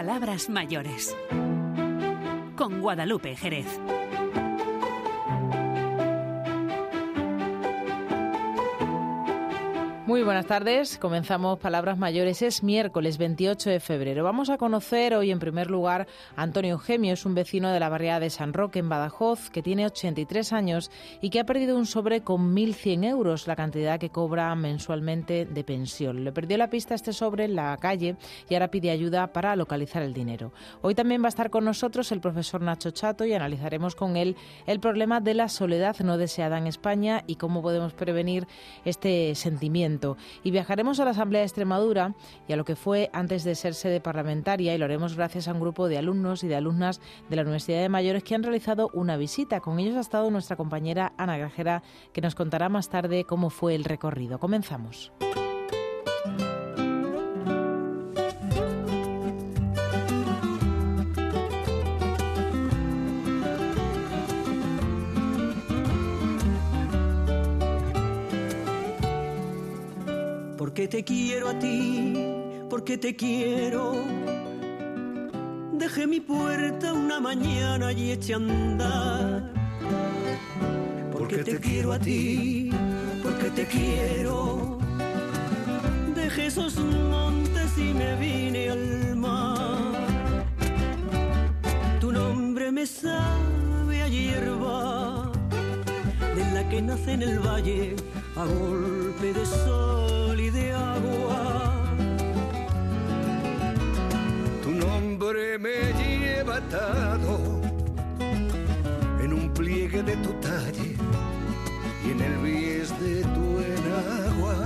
Palabras mayores. Con Guadalupe Jerez. Muy buenas tardes. Comenzamos Palabras Mayores. Es miércoles 28 de febrero. Vamos a conocer hoy en primer lugar a Antonio Gemio. Es un vecino de la barriada de San Roque en Badajoz que tiene 83 años y que ha perdido un sobre con 1.100 euros, la cantidad que cobra mensualmente de pensión. Le perdió la pista este sobre en la calle y ahora pide ayuda para localizar el dinero. Hoy también va a estar con nosotros el profesor Nacho Chato y analizaremos con él el problema de la soledad no deseada en España y cómo podemos prevenir este sentimiento y viajaremos a la Asamblea de Extremadura y a lo que fue antes de ser sede parlamentaria y lo haremos gracias a un grupo de alumnos y de alumnas de la Universidad de Mayores que han realizado una visita. Con ellos ha estado nuestra compañera Ana Grajera que nos contará más tarde cómo fue el recorrido. Comenzamos. Porque te quiero a ti, porque te quiero. Dejé mi puerta una mañana y eché a andar. Porque te quiero a ti, porque te quiero. Dejé esos montes y me vine al mar. Tu nombre me sabe a hierba, de la que nace en el valle a golpe de sol me lleva atado en un pliegue de tu talle y en el bies de tu enagua.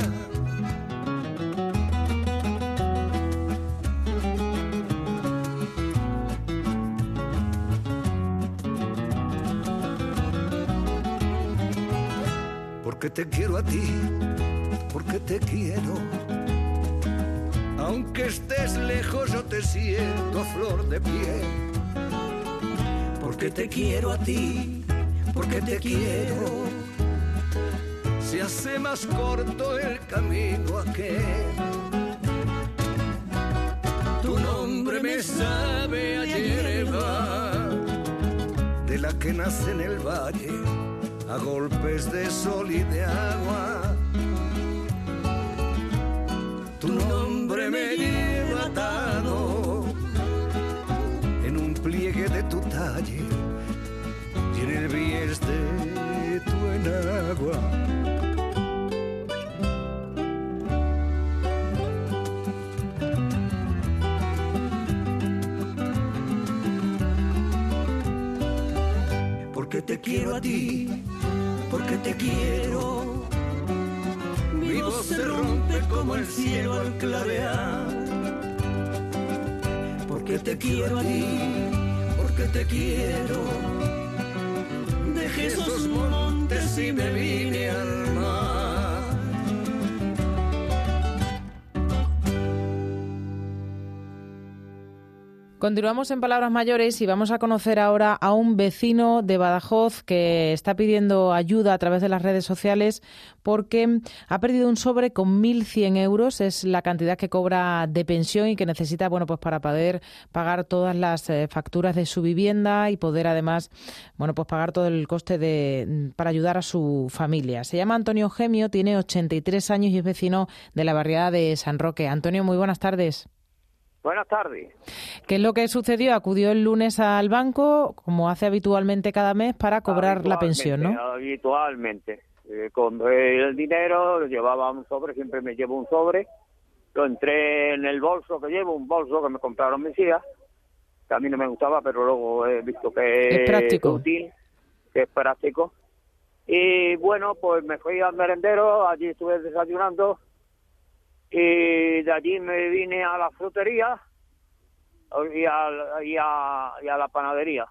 porque te quiero a ti, porque te quiero. Aunque estés lejos yo te siento flor de piel. Porque te quiero a ti, porque te quiero. Se hace más corto el camino aquel. Tu nombre me sabe a hierba, de la que nace en el valle a golpes de sol y de agua. Me lleva atado en un pliegue de tu talle y en el bies de tu enagua. Porque te quiero a ti porque te quiero. Se rompe como el cielo al clarear. Porque te quiero a ti, porque te quiero. Dejé esos montes y me vine al mar. Continuamos en Palabras Mayores y vamos a conocer ahora a un vecino de Badajoz que está pidiendo ayuda a través de las redes sociales porque ha perdido un sobre con 1.100 euros. Es la cantidad que cobra de pensión y que necesita bueno, pues para poder pagar todas las eh, facturas de su vivienda y poder además bueno, pues pagar todo el coste de, para ayudar a su familia. Se llama Antonio Gemio, tiene 83 años y es vecino de la barriada de San Roque. Antonio, muy buenas tardes. Buenas tardes. ¿Qué es lo que sucedió? Acudió el lunes al banco, como hace habitualmente cada mes, para cobrar la pensión, ¿no? Habitualmente. Eh, compré el dinero, llevaba un sobre, siempre me llevo un sobre. Lo entré en el bolso que llevo, un bolso que me compraron mis hijas, que a mí no me gustaba, pero luego he visto que es, práctico. útil, que es práctico. Y bueno, pues me fui al merendero, allí estuve desayunando y de allí me vine a la frutería y a, y a, y a la panadería.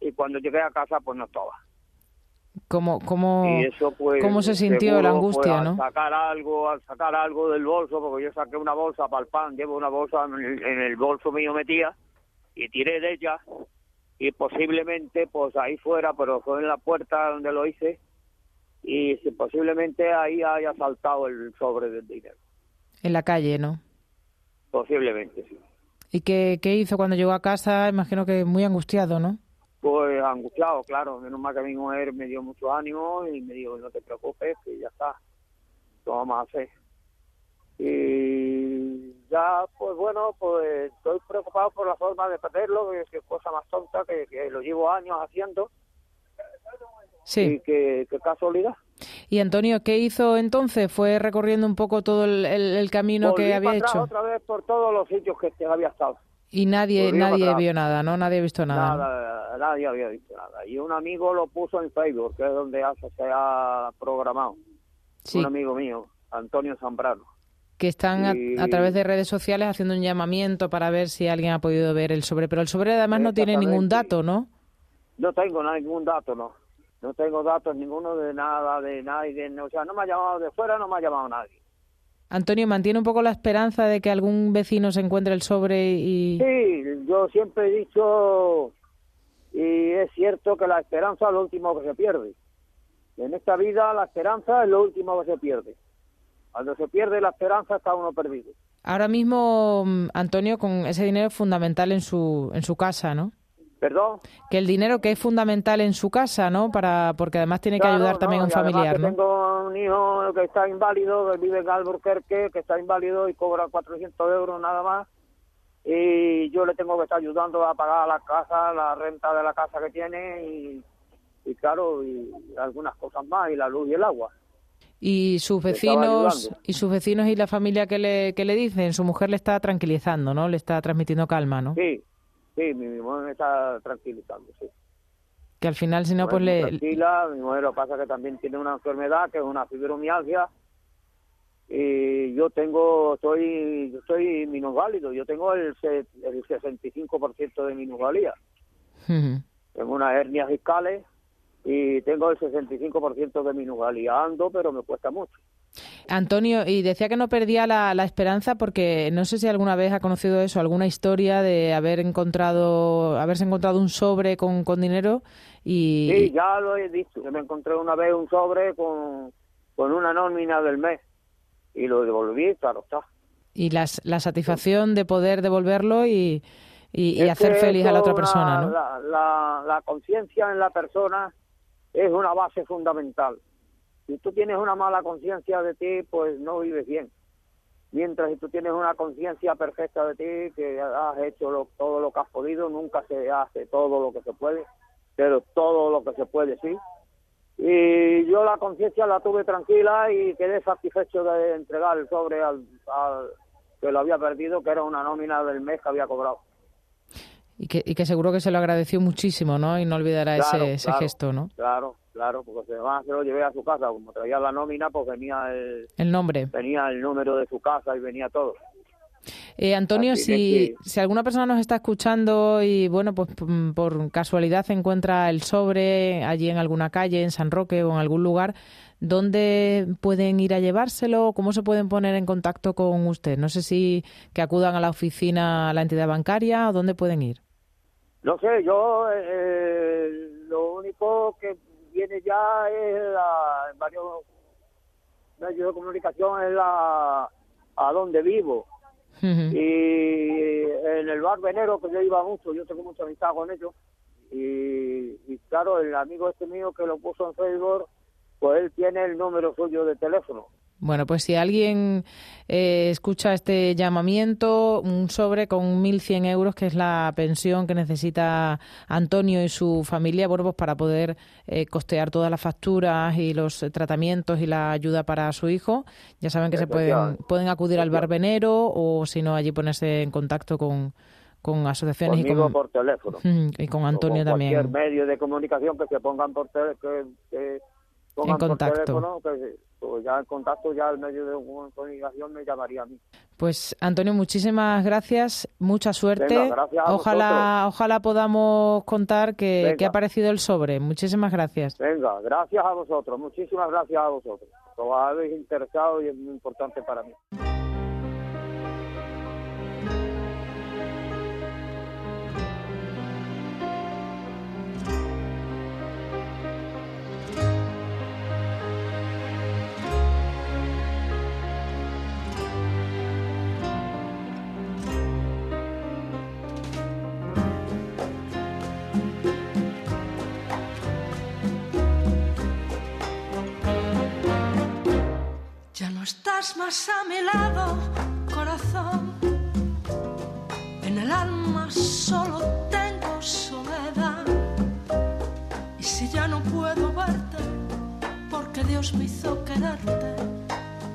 Y cuando llegué a casa pues no estaba. ¿Cómo, cómo, eso, pues, ¿cómo se sintió seguro, la angustia, pues, al no? sacar algo al sacar algo del bolso porque yo saqué una bolsa para el pan llevo una bolsa en el, en el bolso mío metía y tiré de ella. Y posiblemente pues ahí fuera pero fue en la puerta donde lo hice. Y si posiblemente ahí haya saltado el sobre del dinero En la calle, ¿no? posiblemente sí ¿Y qué, qué hizo cuando llegó a casa? Imagino que muy angustiado, ¿no? Pues angustiado, claro. Menos mal que mi mujer me dio mucho ánimo y me dijo, no te preocupes, que ya está. Lo vamos a hacer. Y ya, pues bueno, pues estoy preocupado por la forma de perderlo, que es cosa más tonta, que, que lo llevo años haciendo. Sí. Y que, que casualidad. ¿Y Antonio qué hizo entonces? ¿Fue recorriendo un poco todo el, el- el camino Volví que había para atrás hecho? otra vez por todos los sitios que había estado. Y nadie, Volví nadie vio nada, ¿no? Nadie ha visto nada. ¿no? Nada, nadie había visto nada. Y un amigo lo puso en Facebook, que es donde se ha programado. Sí, Un amigo mío, Antonio Zambrano. que están a, a través de redes sociales haciendo un llamamiento para ver si alguien ha podido ver el sobre. Pero el sobre además no tiene ningún dato, ¿no? No tengo ningún dato, no. No tengo datos ninguno de nada, de nadie. O sea, no me ha llamado de fuera, no me ha llamado nadie. Antonio, ¿mantiene un poco la esperanza de que algún vecino se encuentre el sobre y... Sí, yo siempre he dicho, y es cierto que la esperanza es lo último que se pierde. En esta vida la esperanza es lo último que se pierde. Cuando se pierde la esperanza está uno perdido. Ahora mismo, mm, Antonio, con ese dinero es fundamental en su, en su casa, ¿no? ¿Perdón? Que el dinero que es fundamental en su casa, ¿no? Para, porque además tiene que ayudar no, también a un familiar, que ¿no? Tengo un hijo que está inválido, que vive en Albuquerque, que está inválido y cobra 400 euros nada más. Y yo le tengo que estar ayudando a pagar la casa, la renta de la casa que tiene y, y claro, y algunas cosas más, y la luz y el agua. Y sus vecinos y sus vecinos y la familia que le, que le dicen, su mujer le está tranquilizando, ¿no? Le está transmitiendo calma, ¿no? Sí, sí, mi, mi mujer me está tranquilizando, sí. Que al final, si no, pues le... Tranquila, mi mujer lo pasa que también tiene una enfermedad que es una fibromialgia y yo tengo, estoy, yo soy minusválido, yo tengo el, el 65% de minusvalía. Tengo unas hernias fiscales y tengo el 65% de minusvalía. Ando, pero me cuesta mucho. Antonio, y decía que no perdía la, la esperanza porque no sé si alguna vez ha conocido eso, alguna historia de haber encontrado, haberse encontrado un sobre con, con dinero y... Sí, ya lo he dicho. Yo me encontré una vez un sobre con, con una nómina del mes y lo devolví, claro está. y las- la satisfacción de poder devolverlo y, y- hacer feliz a la otra una- persona, ¿no? La, la, la conciencia en la persona es una base fundamental. Si tú tienes una mala conciencia de ti, pues no vives bien. Mientras si tú tienes una conciencia perfecta de ti, que has hecho lo- todo lo que has podido, nunca se hace todo lo que se puede, pero todo lo que se puede sí. Y yo la conciencia la tuve tranquila y quedé satisfecho de entregar el sobre al, al que lo había perdido, que era una nómina del mes que había cobrado. Y que, y que seguro que se lo agradeció muchísimo, ¿no? Y no olvidará Claro, ese, ese claro, gesto, ¿no? Claro, claro, porque además se lo llevé a su casa, como traía la nómina, pues venía el, El nombre. venía el número de su casa y venía todo. Eh, Antonio, si, si alguna persona nos está escuchando y, bueno, pues p- por casualidad encuentra el sobre allí en alguna calle, en San Roque o en algún lugar, ¿dónde pueden ir a llevárselo? ¿Cómo se pueden poner en contacto con usted? No sé si que acudan a la oficina, a la entidad bancaria o dónde pueden ir. No sé, yo eh, lo único que viene ya es la, en varios medios de comunicación es la a donde vivo y en el bar venero que yo iba mucho, yo tengo mucha amistad con ellos y, y claro, el amigo este mío que lo puso en Facebook, pues él tiene el número suyo de teléfono. Bueno, pues si alguien eh, escucha este llamamiento, un sobre con 1.100 euros, que es la pensión que necesita Antonio y su familia, bueno, pues para poder eh, costear todas las facturas y los tratamientos y la ayuda para su hijo, ya saben que se pueden, pueden acudir al barbenero o si no, allí ponerse en contacto con, con asociaciones y con, por teléfono. y con Antonio o con también. cualquier medio de comunicación que se pongan por tele- que, que pongan En por contacto. teléfono, que pues ya en contacto ya el medio de comunicación me llamaría a mí. Pues Antonio, muchísimas gracias, mucha suerte. Venga, gracias a ojalá, ojalá podamos contar que, que ha aparecido el sobre. Muchísimas gracias. Venga, gracias a vosotros, muchísimas gracias a vosotros. Os habéis interesado y es muy importante para mí. Más a mi lado, corazón. En el alma solo tengo soledad. Y si ya no puedo verte, porque Dios me hizo quererte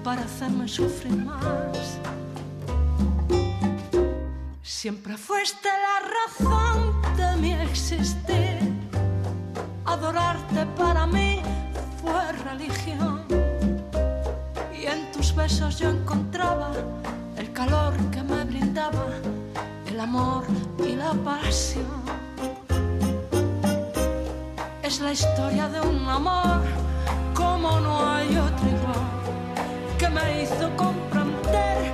para hacerme sufrir más. Siempre fuiste la razón de mi existir. Adorarte para mí fue religión. Besos yo encontraba el calor que me brindaba el amor y la pasión. Es la historia de un amor como no hay otro igual, que me hizo comprender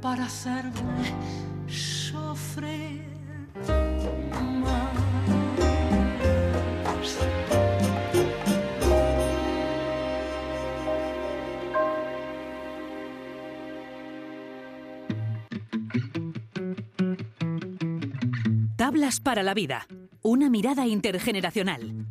para hacerme sufrir. Tablas para la vida. Una mirada intergeneracional.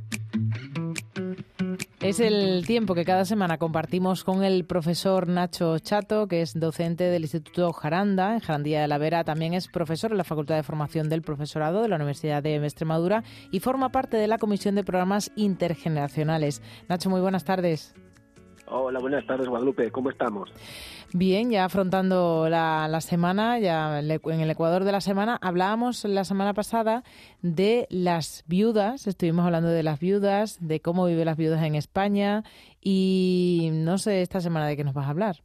Es el tiempo que cada semana compartimos con el profesor Nacho Chato, que es docente del Instituto Jaranda, en Jarandía de la Vera. También es profesor en la Facultad de Formación del Profesorado de la Universidad de Extremadura y forma parte de la Comisión de Programas Intergeneracionales. Nacho, muy buenas tardes. Hola, buenas tardes, Guadalupe. ¿Cómo estamos? Bien, ya afrontando la, la semana, ya en el Ecuador de la semana, hablábamos la semana pasada de las viudas, estuvimos hablando de las viudas, de cómo viven las viudas en España y no sé esta semana de qué nos vas a hablar.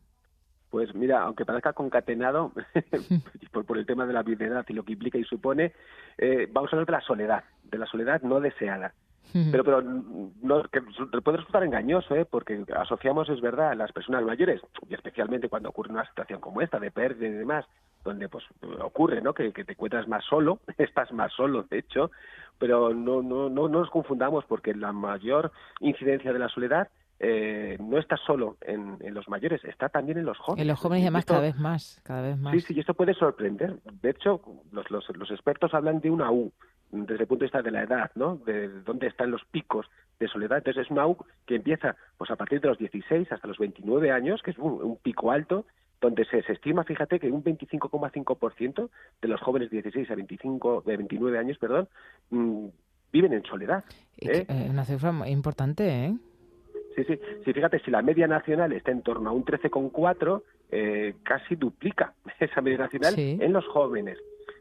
Pues mira, aunque parezca concatenado por, por, el tema de la viudedad y lo que implica y supone, eh, vamos a hablar de la soledad, de la soledad no deseada. Pero, pero no, que puede resultar engañoso, ¿eh? porque asociamos, es verdad, a las personas mayores, y especialmente cuando ocurre una situación como esta, de pérdida y demás, donde pues ocurre ¿no? que, que te encuentras más solo, estás más solo, de hecho, pero no, no, no, no nos confundamos, porque la mayor incidencia de la soledad eh, no está solo en, en, los mayores, está también en los jóvenes. En los jóvenes y además esto, cada vez más, cada vez más. Sí, sí, y esto puede sorprender. De hecho, los, los, los expertos hablan de una U, desde el punto de vista de la edad, ¿no? De dónde están los picos de soledad. Entonces es una U que empieza pues a partir de los 16 hasta los 29 años, que es un, un pico alto, donde se, se, estima, fíjate, que un 25,5% de los jóvenes de 16 a 25, de 29 años, perdón, mmm, viven en soledad. ¿eh? Una cifra importante, ¿eh? Sí, sí, sí, fíjate, si la media nacional está en torno a un 13,4, eh, casi duplica esa media nacional sí. en los jóvenes.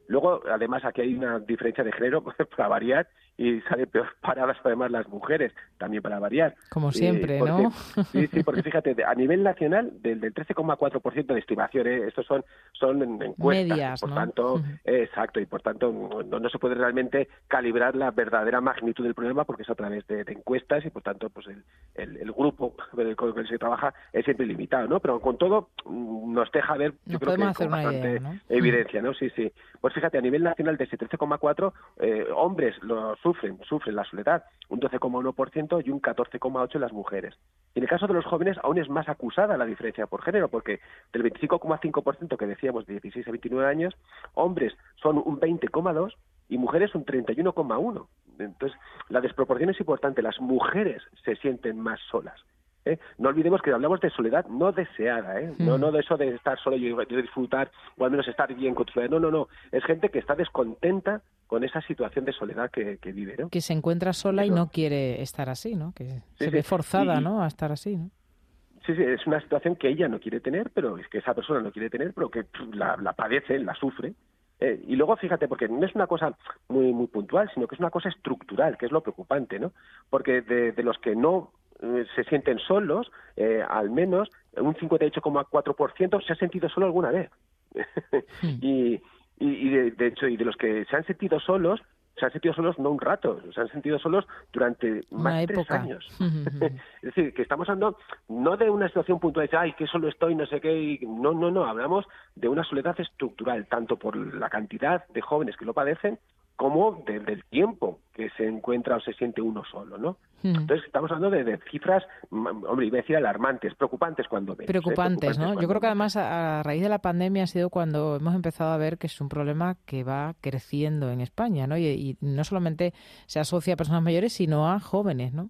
Luego, además, aquí hay una diferencia de género para variar y sale peor paradas además las mujeres, también para variar. Como siempre, ¿no? Sí, sí, porque fíjate, a nivel nacional, del, del 13,4% de estimaciones, estos son, son encuestas, Medias, por ¿no? tanto, exacto, y por tanto no, no, se puede realmente calibrar la verdadera magnitud del problema porque es a través de, de encuestas y por tanto pues el, el, el, grupo con el que se trabaja es siempre limitado, ¿no? Pero con todo mm, nos deja ver, yo nos creo que hacer con bastante idea, ¿no? evidencia, ¿no? Sí, sí. Pues fíjate, a nivel nacional de ese 13,4, eh, hombres lo sufren, sufren la soledad, un 12,1% y un 14,8% las mujeres. En el caso de los jóvenes aún es más acusada la diferencia por género, porque del 25,5% que decíamos de 16 a 29 años, hombres son un 20,2% y mujeres un 31,1%. Entonces, la desproporción es importante. Las mujeres se sienten más solas. ¿Eh? No olvidemos que hablamos de soledad no deseada, ¿eh? no, no de eso de estar solo y de disfrutar o al menos estar bien con tu soledad. No, no, no. Es gente que está descontenta con esa situación de soledad que, que vive. ¿no? Que se encuentra sola Eso. y no quiere estar así, ¿no? Que Sí, se sí. ve forzada, Y- ¿no? A estar así, ¿no? Sí, sí, es una situación que ella no quiere tener, pero es que esa persona no quiere tener, pero que la, la padece, la sufre. Eh, y luego, fíjate, porque no es una cosa muy, muy puntual, sino que es una cosa estructural, que es lo preocupante, ¿no? Porque de, de los que no se sienten solos, eh, al menos un 58,4% se ha sentido solo alguna vez. y y, y de, de hecho, y de los que se han sentido solos, se han sentido solos no un rato, se han sentido solos durante más de tres años. Es decir, que estamos hablando no de una situación puntual, de ay, que solo estoy, no sé qué, y... no, no, no, hablamos de una soledad estructural, tanto por la cantidad de jóvenes que lo padecen, como de- del tiempo que se encuentra o se siente uno solo, ¿no? Mm. Entonces estamos hablando de, de cifras, mm, hombre, iba a decir alarmantes, preocupantes cuando menos. ¿eh? Preocupantes, ¿no? Yo creo que además a, a raíz de la pandemia ha sido cuando hemos empezado a ver que es un problema que va creciendo en España, ¿no? Y, y no solamente se asocia a personas mayores, sino a jóvenes, ¿no?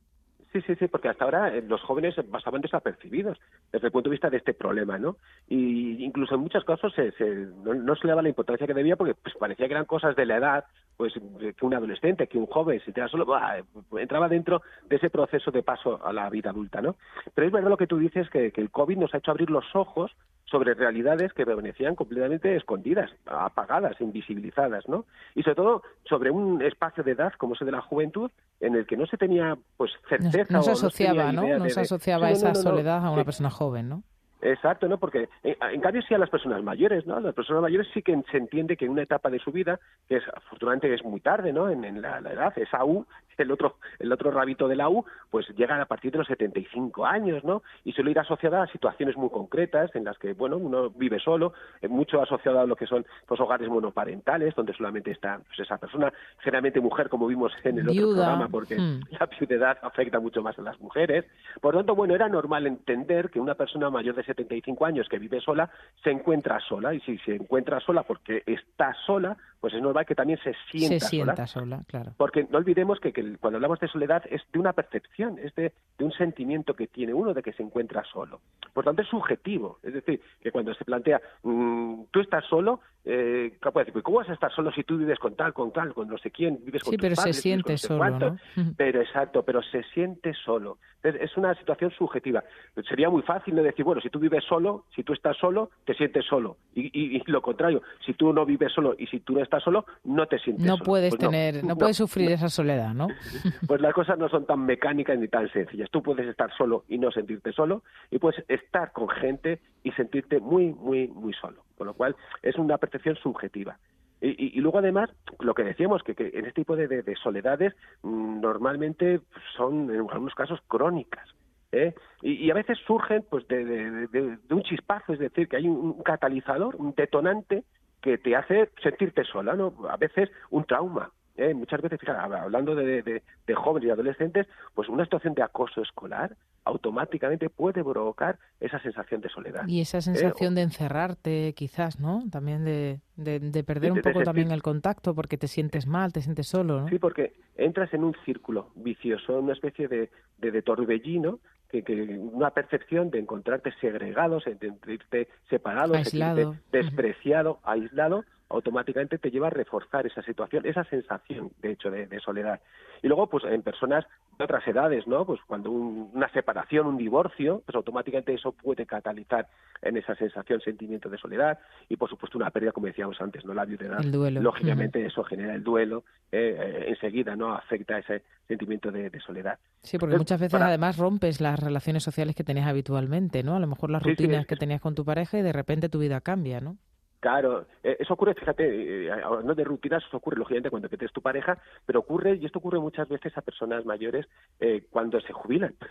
Sí, sí, sí, porque hasta ahora eh, los jóvenes pasaban desapercibidos desde el punto de vista de este problema, ¿no? Y incluso en muchos casos se, se- no, no se le daba la importancia que debía porque pues, parecía que eran cosas de la edad, pues eh, que un adolescente, que un joven, si te solo, ¡buah! entraba dentro de ese proceso de paso a la vida adulta, ¿no? Pero es verdad lo que tú dices, que, que el COVID nos ha hecho abrir los ojos sobre realidades que permanecían completamente escondidas, apagadas, invisibilizadas, ¿no? Y sobre todo sobre un espacio de edad como ese de la juventud en el que no se tenía pues No, certeza no o no se asociaba, ¿no? idea No de- se asociaba no, esa no, no, no. soledad a una persona joven, ¿no? Exacto, ¿no? Porque eh, en cambio sí a las personas mayores, ¿no? Las personas mayores sí que se entiende que en una etapa de su vida, que es afortunadamente es muy tarde, ¿no? En, en la, la edad, esa U, el otro, el otro rabito de la U, pues llega a partir de los 75 años, ¿no? Y suele ir asociada a situaciones muy concretas en las que, bueno, uno vive solo, eh, mucho asociado a lo que son los hogares monoparentales, donde solamente está pues, esa persona, generalmente mujer, como vimos en el otro programa, porque hmm. la viudedad afecta mucho más a las mujeres. Por lo tanto, bueno, era normal entender que una persona mayor de 75 años que vive sola se encuentra sola y si se encuentra sola porque está sola, pues es normal que también se sienta se sienta sola. sola, claro. Porque no olvidemos que, cuando hablamos de soledad es de una percepción, es de, de un sentimiento que tiene uno de que se encuentra solo. Por tanto, es subjetivo. Es decir, que cuando se plantea, mm, tú estás solo, eh, ¿qué puede decir? Pues, ¿Cómo vas a estar solo si tú vives con tal, con tal, con no sé quién, vives con Sí, tus pero se padres, vives siente con no solo, cuánto? ¿no? Pero exacto, pero se siente solo. Entonces, es una situación subjetiva. Sería muy fácil de decir, bueno, si tú vives solo, si tú estás solo, te sientes solo. Y, y- y lo contrario, si tú no vives solo y si tú no estás solo, no te sientes No solo. puedes Pues tener, no, puedes sufrir esa soledad, ¿no? pues las cosas no son tan mecánicas ni tan sencillas. Tú puedes estar solo y no sentirte solo, y puedes estar con gente y sentirte muy, muy, muy solo. Con lo cual, es una percepción subjetiva. Y, y- luego, además, lo que decíamos, que, en este tipo de, de- de soledades mm, normalmente son, en algunos casos, crónicas. ¿eh? Y, y a veces surgen pues de, de- un chispazo, es decir, que hay un, catalizador, un detonante que te hace sentirte sola, ¿no? A veces un trauma, ¿eh? Muchas veces, fíjate, hab- hablando de jóvenes y adolescentes, pues una situación de acoso escolar automáticamente puede provocar esa sensación de soledad. Y esa sensación de encerrarte, quizás, ¿no? También de, de, de perder Sí, un poco también el contacto porque te sientes mal, te sientes solo, ¿no? Sí, porque entras en un círculo vicioso, una especie de, de, de torbellino, que, que una percepción de encontrarte segregado, de sentirte separado, Aislado. sentirte despreciado, aislado, automáticamente te lleva a reforzar esa situación, esa sensación, de hecho, de, soledad. Y luego, pues en personas de otras edades, ¿no? Pues cuando una separación, un divorcio, pues automáticamente eso puede catalizar en esa sensación, sentimiento de soledad y, por supuesto, una pérdida, como decíamos antes, ¿no? La viudedad. El duelo. Lógicamente eso genera el duelo, eh, eh, enseguida, ¿no? Afecta ese sentimiento de, soledad. Sí, porque muchas veces además rompes las relaciones sociales que tenías habitualmente, ¿no? A lo mejor las rutinas que tenías con tu pareja y de repente tu vida cambia, ¿no? Claro, eh, eso ocurre, fíjate, eh, no de rutinas, eso ocurre lógicamente cuando tienes tu pareja, pero ocurre, y esto ocurre muchas veces a personas mayores eh, cuando se jubilan.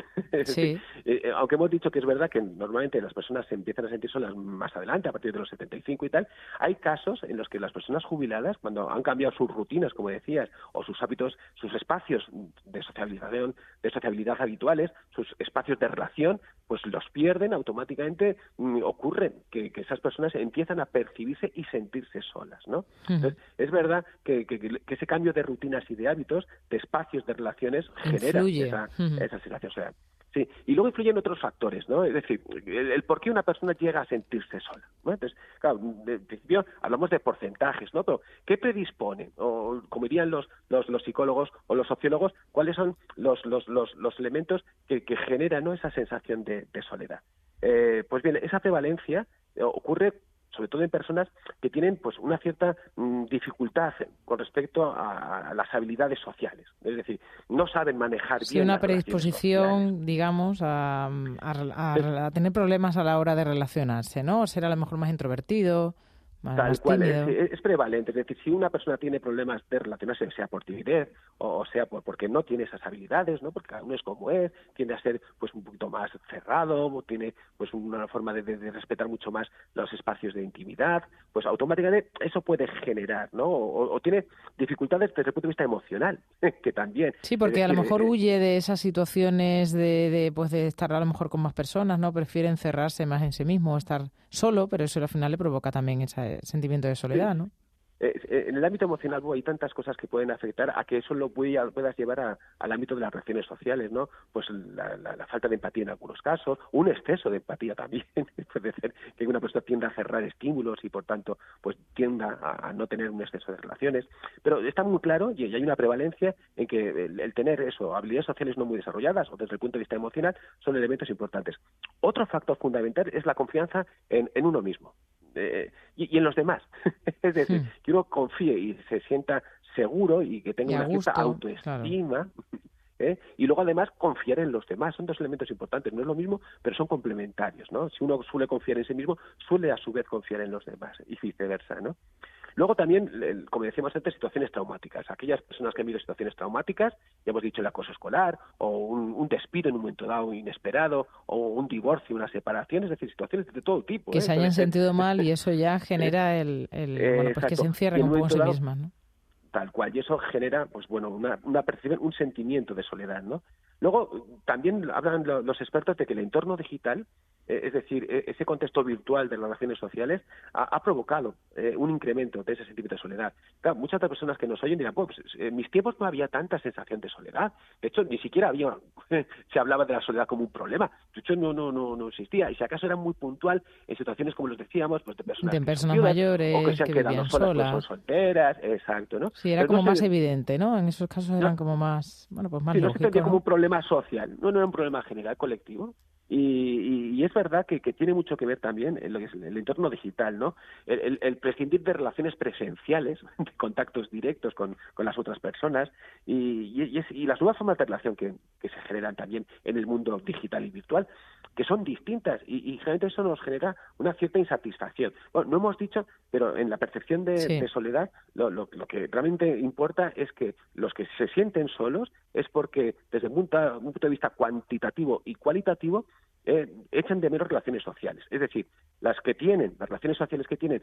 Sí. aunque hemos dicho que es verdad que normalmente las personas se empiezan a sentir solas más adelante, a partir de los 75 y tal, hay casos en los que las personas jubiladas, cuando han cambiado sus rutinas, como decías, o sus hábitos, sus espacios de socialización, de sociabilidad habituales, sus espacios de relación, pues los pierden automáticamente, mm, ocurre que, que esas personas empiezan a percibir y sentirse solas, ¿no? Entonces, es verdad que, ese cambio de rutinas y de hábitos, de espacios, de relaciones, genera esa, esa sensación. Sí, y luego influyen otros factores, ¿no? Es decir, el, por qué una persona llega a sentirse sola. ¿no? Entonces, claro, de principio hablamos de porcentajes, ¿no? Pero, ¿qué predispone? O, como dirían los, los, psicólogos o los sociólogos, ¿cuáles son los, los, los, los elementos que, que generan ¿no? esa sensación de, soledad? Eh, pues bien, esa prevalencia ocurre sobre todo en personas que tienen pues una cierta mm, dificultad con respecto a, las habilidades sociales, es decir, no saben manejar sí, una predisposición, digamos, a, a, tener problemas a la hora de relacionarse, ¿no? Ser a lo mejor más introvertido. Tal cual, es, prevalente. Es decir, si una persona tiene problemas de relacionarse, sea por timidez o, sea por, porque no tiene esas habilidades, ¿no? porque cada uno es como es, tiende a ser pues un poquito más cerrado, tiene pues una forma de, respetar mucho más los espacios de intimidad, pues automáticamente eso puede generar, ¿no? O, tiene dificultades desde el punto de vista emocional, que también. Sí, porque a lo mejor eh, huye de esas situaciones de, de, pues de estar a lo mejor con más personas, ¿no? Prefiere encerrarse más en sí mismo, estar solo, pero eso al final le provoca también esa sentimiento de soledad, ¿no? Eh, en el ámbito emocional hay tantas cosas que pueden afectar a que eso lo puedas llevar al ámbito de las relaciones sociales, ¿no? Pues la, falta de empatía en algunos casos, un exceso de empatía también, puede ser que una persona tienda a cerrar estímulos y por tanto pues tienda a, no tener un exceso de relaciones, pero está muy claro y hay una prevalencia en que el, tener eso, habilidades sociales no muy desarrolladas o desde el punto de vista emocional son elementos importantes. Otro factor fundamental es la confianza en uno mismo. Eh, y, en los demás. es decir, hmm. que uno confíe y se sienta seguro y que tenga una cierta autoestima. ¿Eh? Y luego además confiar en los demás. Son dos elementos importantes. No es lo mismo, pero son complementarios. ¿no? Si uno suele confiar en sí mismo, suele a su vez confiar en los demás y viceversa. ¿no? Luego también, como decíamos antes, situaciones traumáticas. Aquellas personas que han vivido situaciones traumáticas, ya hemos dicho el acoso escolar, o un, despido en un momento dado inesperado, o un divorcio, una separación, es decir, situaciones de todo tipo. Que ¿eh? se hayan sentido mal y eso ya genera el, bueno, pues que se encierren un poco en sí mismas, ¿no? Tal cual, y eso genera, pues bueno, una, una un sentimiento de soledad, ¿no? Luego, también hablan los expertos de que el entorno digital eh, es decir, e, ese contexto virtual de las relaciones sociales ha, provocado eh, un incremento de ese sentimiento de soledad. Claro, muchas otras personas que nos oyen dirán, pues en mis tiempos no había tanta sensación de soledad. De hecho, ni siquiera había, se hablaba de la soledad como un problema. De hecho, no, no, no, no existía. Y si acaso era muy puntual en situaciones como los decíamos, pues de personas, de personas mayores o que se han quedado solas, pues, son solteras, exacto, ¿no? Sí, era como más evidente, ¿no? En esos casos eran como más, bueno, pues más sí, no se como un problema social, no, no era un problema general colectivo. Y, es verdad que, tiene mucho que ver también en lo que es el entorno digital, ¿no? El, prescindir de relaciones presenciales, de contactos directos con, las otras personas y, y, las nuevas formas de relación que, se generan también en el mundo digital y virtual, que son distintas y, generalmente eso nos genera una cierta insatisfacción. Bueno, no hemos dicho, pero en la percepción de, soledad lo, lo, que realmente importa es que los que se sienten solos es porque desde un punto, un punto de vista cuantitativo y cualitativo eh, echan de menos relaciones sociales. Es decir, las que tienen, las relaciones sociales que tienen,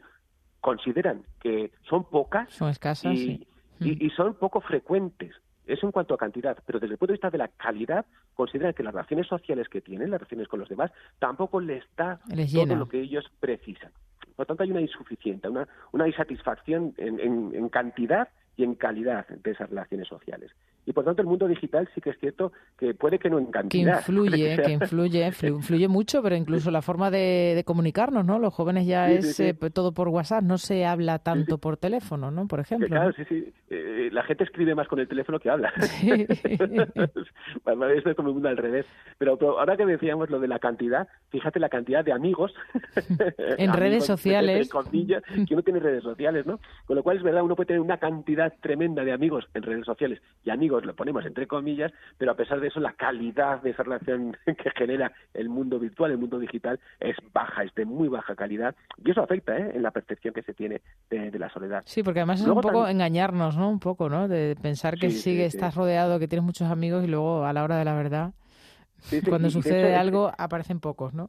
consideran que son pocas son escasas, y, y, son poco frecuentes. Eso en cuanto a cantidad, pero desde el punto de vista de la calidad, consideran que las relaciones sociales que tienen, las relaciones con los demás, tampoco les da todo lo que ellos precisan. Por lo tanto, hay una insuficiencia, una, una insatisfacción en, en, en cantidad y en calidad de esas relaciones sociales. Y por tanto el mundo digital sí que es cierto que puede que no en Que influye, que, influye, influye mucho, pero incluso la forma de, comunicarnos, ¿no? Los jóvenes ya es eh, todo por WhatsApp, no se habla tanto por teléfono, ¿no? Por ejemplo. Claro, sí, sí. Eh, la gente escribe más con el teléfono que habla. Esto es como el mundo al revés. Pero, ahora que decíamos lo de la cantidad, fíjate la cantidad de amigos. en redes sociales. que uno tiene redes sociales, ¿no? Con lo cual es verdad, uno puede tener una cantidad tremenda de amigos en redes sociales y amigos lo ponemos entre comillas, pero a pesar de eso la calidad de esa relación que genera el mundo virtual, el mundo digital, es baja, es de muy baja calidad y eso afecta ¿eh? en la percepción que se tiene de, la soledad. Sí, porque además es un poco engañarnos, ¿no? Un poco, ¿no? De pensar que sigue, estás rodeado, que tienes muchos amigos y luego a la hora de la verdad, cuando sucede algo, aparecen pocos, ¿no?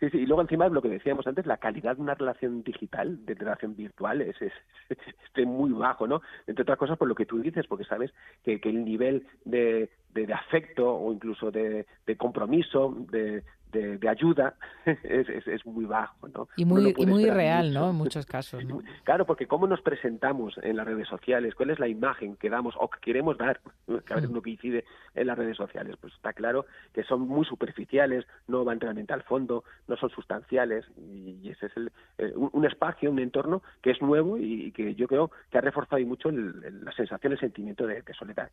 Sí, sí, y luego encima lo que decíamos antes, la calidad de una relación digital, de relación virtual, es, es, muy bajo, ¿no? Entre otras cosas por lo que tú dices, porque sabes que, que el nivel de, de, afecto o incluso de, de compromiso, de, de, ayuda es, es, muy bajo, ¿no? Y muy, y muy real, ¿no? En muchos casos. Claro, porque cómo nos presentamos en las redes sociales, cuál es la imagen que damos o que queremos dar, que a veces no coincide en las redes sociales, pues está claro que son muy superficiales, no van realmente al fondo, no son sustanciales y, ese es el, eh, un, espacio, un entorno que es nuevo y, que yo creo que ha reforzado mucho la sensación, el sentimiento de, soledad.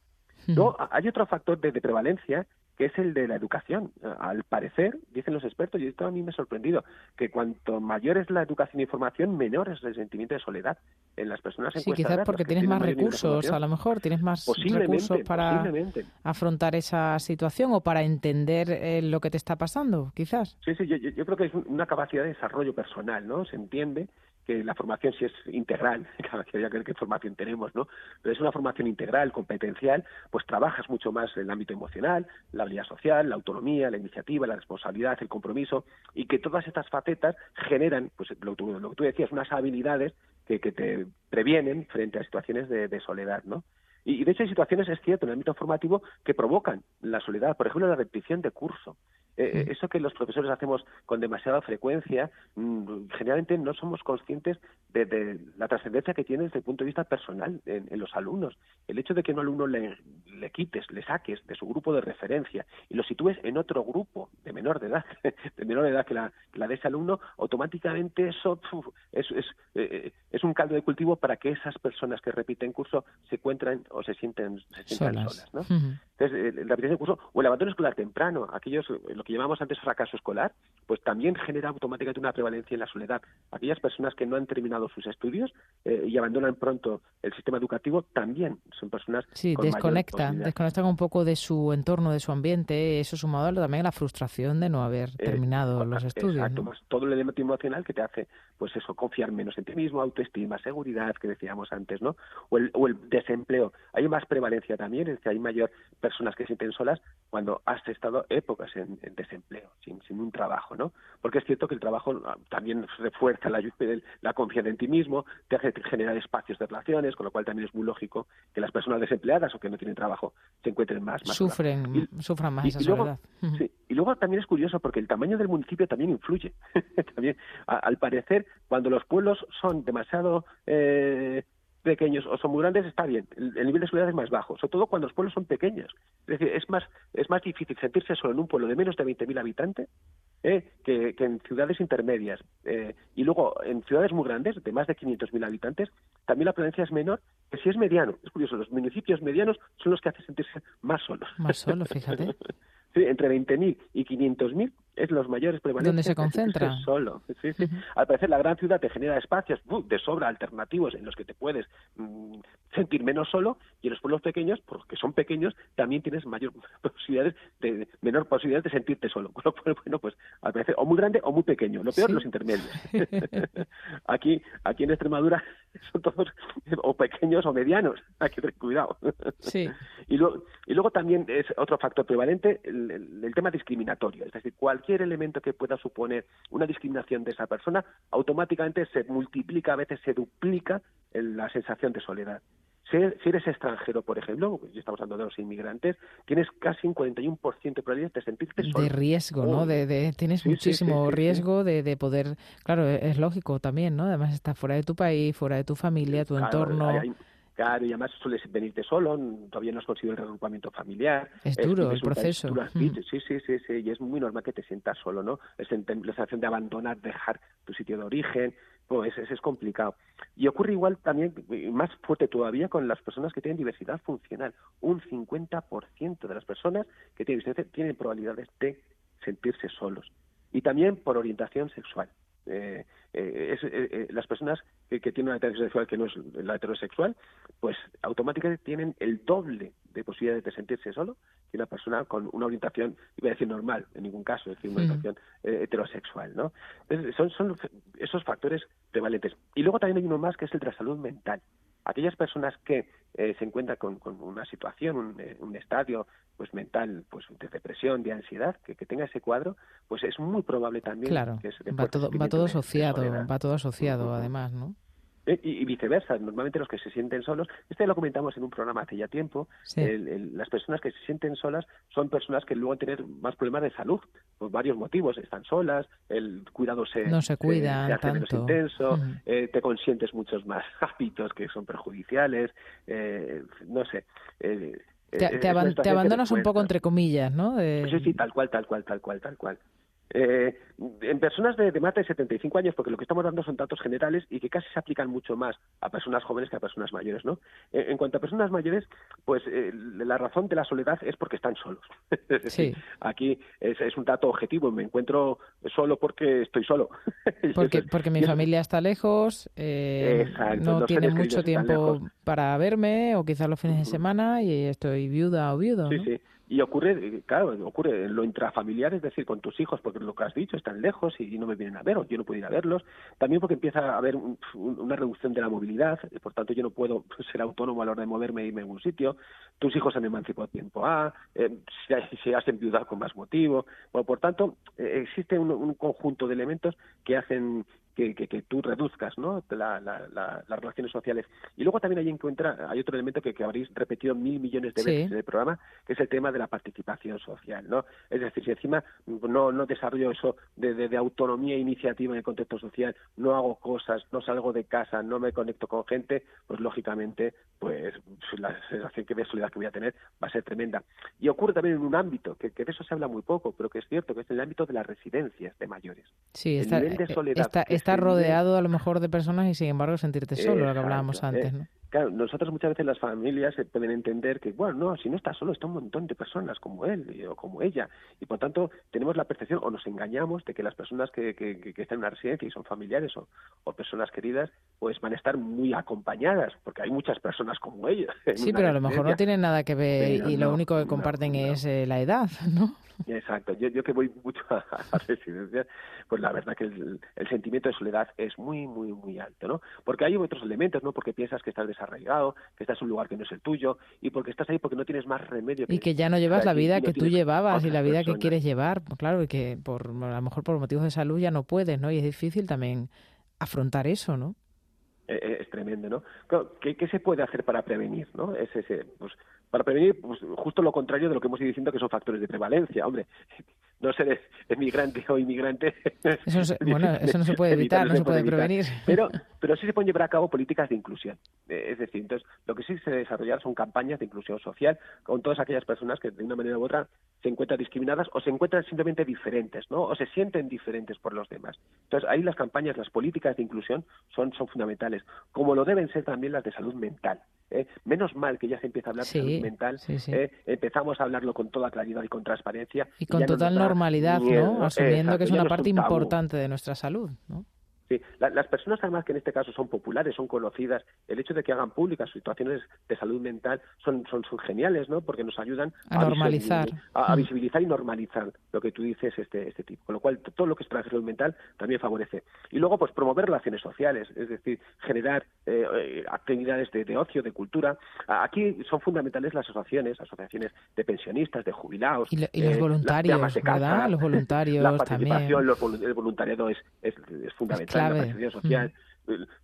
No, hay otro factor de prevalencia que es el de la educación. Al parecer, dicen los expertos, y esto a mí me ha sorprendido, que cuanto mayor es la educación e información, menor es el sentimiento de soledad en las personas Sí, quizás porque tienes más recursos, a lo mejor tienes más recursos para afrontar esa situación o para entender eh, lo que te está pasando, quizás. Sí, sí, yo, yo creo que es una capacidad de desarrollo personal, ¿no? Se entiende que la formación sí es integral, que había que ver qué formación tenemos, ¿no? Pero es una formación integral, competencial, pues trabajas mucho más el ámbito emocional, la habilidad social, la autonomía, la iniciativa, la responsabilidad, el compromiso, y que todas estas facetas generan, pues lo, lo que tú decías, unas habilidades que, que te previenen frente a situaciones de, de soledad, ¿no? Y, de hecho hay situaciones, es cierto, en el ámbito formativo que provocan la soledad. Por ejemplo, la repetición de curso. Eh, eh, eso que los profesores hacemos con demasiada frecuencia, mm, generalmente no somos conscientes de, la trascendencia que tiene desde el punto de vista personal en, los alumnos. El hecho de que un alumno le, le, quites, le saques de su grupo de referencia y lo sitúes en otro grupo de menor de edad, de menor edad que la, de ese alumno, automáticamente eso es, es, eh, es, un caldo de cultivo para que esas personas que repiten curso se encuentren o se sienten, se sientan solas. ¿no? Entonces, la repetición de curso o el abandono escolar temprano, aquellos, lo que llamamos antes fracaso escolar, pues también genera automáticamente una prevalencia en la soledad. Aquellas personas que no han terminado sus estudios eh, y abandonan pronto el sistema educativo también son personas sí desconectan desconectan un poco de su entorno de su ambiente eso sumado también a la frustración de no haber eh, terminado los estudios exacto pues todo el elemento emocional que te hace pues eso confiar menos en ti mismo autoestima seguridad que decíamos antes no o el, o el desempleo. Hay más prevalencia también es que hay mayor personas que se sienten solas cuando has estado épocas en, en desempleo sin, sin un trabajo no porque es cierto que el trabajo ah, también refuerza la, la confianza en ti mismo te hace generar espacios de relaciones con lo cual también es muy lógico que las personas desempleadas o que no tienen trabajo se encuentren más. Sufren, sufran más esa y luego también es curioso porque el tamaño del municipio también influye. también, al parecer, cuando los pueblos son demasiado eh, pequeños o son muy grandes está bien, el, nivel de soledad es más bajo, sobre todo cuando los pueblos son pequeños. Es decir, es más, es más difícil sentirse solo en un pueblo de menos de 20.000 habitantes ¿eh? que, en ciudades intermedias. Eh, y luego, en ciudades muy grandes, de más de 500.000 habitantes, también la presencia es menor que si es mediano. Es curioso, los municipios medianos son los que hacen sentirse más solos. Más solos, fíjate. entre 20.000 y 500.000 es los mayores prevalencias. ¿Dónde se concentra? Solo. Sí, sí. Al parecer, la gran ciudad te genera espacios de sobra alternativos en los que te puedes mm, sentir menos solo y en los pueblos pequeños, porque son pequeños, también tienes mayor posibilidades de, menor posibilidades de sentirte solo. Bueno, pues al parecer o muy grande o muy pequeño. Lo peor, los intermedios. aquí, aquí en Extremadura son todos o pequeños o medianos. Hay que tener cuidado. Sí. y, luego, y luego también es otro factor prevalente el, el tema discriminatorio. Es decir, cuál cualquier elemento que pueda suponer una discriminación de esa persona, automáticamente se multiplica, a veces se duplica la sensación de soledad. Si eres extranjero, por ejemplo, estamos hablando de los inmigrantes, tienes casi un 41% de probabilidad de sentirte solo. De riesgo, ¿no? De, tienes muchísimo riesgo de, de, poder... Claro, es lógico también, ¿no? Además estás fuera de tu país, fuera de tu familia, tu entorno Claro, y además suele venirte solo, todavía no has conseguido el reagrupamiento familiar. Es duro el proceso. sí, sí, sí, sí, y es muy normal que te sientas solo, ¿no? Es la sensación de abandonar, dejar tu sitio de origen, pues es, es complicado. Y ocurre igual también, más fuerte todavía, con las personas que tienen diversidad funcional. Un 50% de las personas que tienen diversidad tienen probabilidades de sentirse solos. Y también por orientación sexual. Eh, eh, eh, las personas que, tienen una orientación sexual que no es la heterosexual, pues automáticamente tienen el doble de posibilidades de sentirse solo que una persona con una orientación, iba a decir normal, en ningún caso, es decir, una orientación heterosexual, ¿no? son, son esos factores prevalentes. Y luego también hay uno más que es el de la salud mental aquellas personas que eh, se encuentran con, una situación, un, eh, un, estadio pues mental, pues de depresión, de ansiedad, que, que tenga ese cuadro, pues es muy probable también que va todo, va todo asociado, va todo asociado además, ¿no? Eh, y, viceversa, normalmente los que se sienten solos, este lo comentamos en un programa hace ya tiempo, las personas que se sienten solas son personas que luego tener más problemas de salud, por varios motivos, están solas, el cuidado se, no se, cuida se, hace menos intenso, eh, te consientes muchos más hábitos que son perjudiciales, eh, no sé. te, abandonas un poco entre comillas, ¿no? Sí, sí, tal cual, tal cual, tal cual, tal cual. Eh, en personas de, más de 75 años, porque lo que estamos dando son datos generales y que casi se aplican mucho más a personas jóvenes que a personas mayores, ¿no? Eh, en cuanto a personas mayores, pues eh, la razón de la soledad es porque están solos. sí. aquí es, un dato objetivo, me encuentro solo porque estoy solo. porque, porque mi familia está lejos, no tiene mucho tiempo para verme, o quizás los fines de semana, y estoy viuda o viudo. Sí, sí. Y ocurre, claro, ocurre en lo intrafamiliar, es decir, con tus hijos, porque lo que has dicho, están lejos y no me vienen a ver, o yo no puedo ir a verlos. También porque empieza a haber una reducción de la movilidad, por tanto yo no puedo ser autónomo a la hora de moverme e irme a ningún sitio. Tus hijos han emancipado tiempo A, eh, se, has enviudado con más motivo. Bueno, por tanto, eh, existe un, conjunto de elementos que hacen que, tú reduzcas ¿no? las relaciones sociales. Y luego también ahí encuentra, hay otro elemento que, habréis repetido mil millones de veces en el programa, que es el tema de la participación social. ¿no? Es decir, si encima no, no desarrollo eso de, autonomía e iniciativa en el contexto social, no hago cosas, no salgo de casa, no me conecto con gente, pues lógicamente pues la sensación que de soledad que voy a tener va a ser tremenda. Y ocurre también en un ámbito, que, de eso se habla muy poco, pero que es cierto, que es el ámbito de las residencias de mayores. Sí, está, de eh, soledad estar rodeado a lo mejor de personas y sin embargo sentirte solo, lo que hablábamos antes, ¿no? Claro, nosotros muchas veces las familias pueden entender que, bueno, no, si no está solo, está un montón de personas como él o como ella. Y por tanto, tenemos la percepción o nos engañamos de que las personas que, que, que están en una residencia y son familiares o, o, personas queridas, pues van a estar muy acompañadas, porque hay muchas personas como ella. Sí, pero a lo mejor no tienen nada que ver y lo único que comparten es eh, la edad, ¿no? Exacto. Yo, yo que voy mucho a, a residencias, pues la verdad que el, el, sentimiento de soledad es muy, muy, muy alto, ¿no? Porque hay otros elementos, ¿no? Porque piensas que estás desarraigado, que estás en un lugar que no es el tuyo, y porque estás ahí porque no tienes más remedio. Que y que ya no llevas la vida que tú llevabas y la vida que quieres llevar, pues claro, y que por a lo mejor por motivos de salud ya no puedes, ¿no? Y es difícil también afrontar eso, ¿no? E, e, es, tremendo, ¿no? ¿qué, ¿qué, se puede hacer para prevenir, no? Es ese, pues, para prevenir pues, justo lo contrario de lo que hemos ido diciendo que son factores de prevalencia. Hombre, no ser emigrante o inmigrante. Eso bueno, eso no se puede evitar, no se puede prevenir. Pero, pero sí se pueden llevar a cabo políticas de inclusión. Eh, es decir, entonces, lo que sí se desarrollar son campañas de inclusión social con todas aquellas personas que de una manera u otra se encuentran discriminadas o se encuentran simplemente diferentes, ¿no? O se sienten diferentes por los demás. Entonces, ahí las campañas, las políticas de inclusión son, son fundamentales, como lo deben ser también las de salud mental. ¿eh? Menos mal que ya se empieza a hablar de salud mental. ¿eh? Empezamos a hablarlo con toda claridad y con transparencia. Y con total normalidad, ¿no? Asumiendo que es una parte importante de nuestra salud, ¿no? Sí, las personas además que en este caso son populares, son conocidas, el hecho de que hagan públicas situaciones de salud mental son, son, son geniales, ¿no? Porque nos ayudan a, normalizar. A, mm. visibilizar y normalizar lo que tú dices este, este tipo. Con lo cual, todo lo que es para salud mental también favorece. Y luego, pues promover relaciones sociales, es decir, generar eh, eh, actividades de, ocio, de cultura. Aquí son fundamentales las asociaciones, asociaciones de pensionistas, de jubilados. Y, los eh, voluntarios, ¿verdad? Los voluntarios la participación, el voluntariado es, es fundamental la social.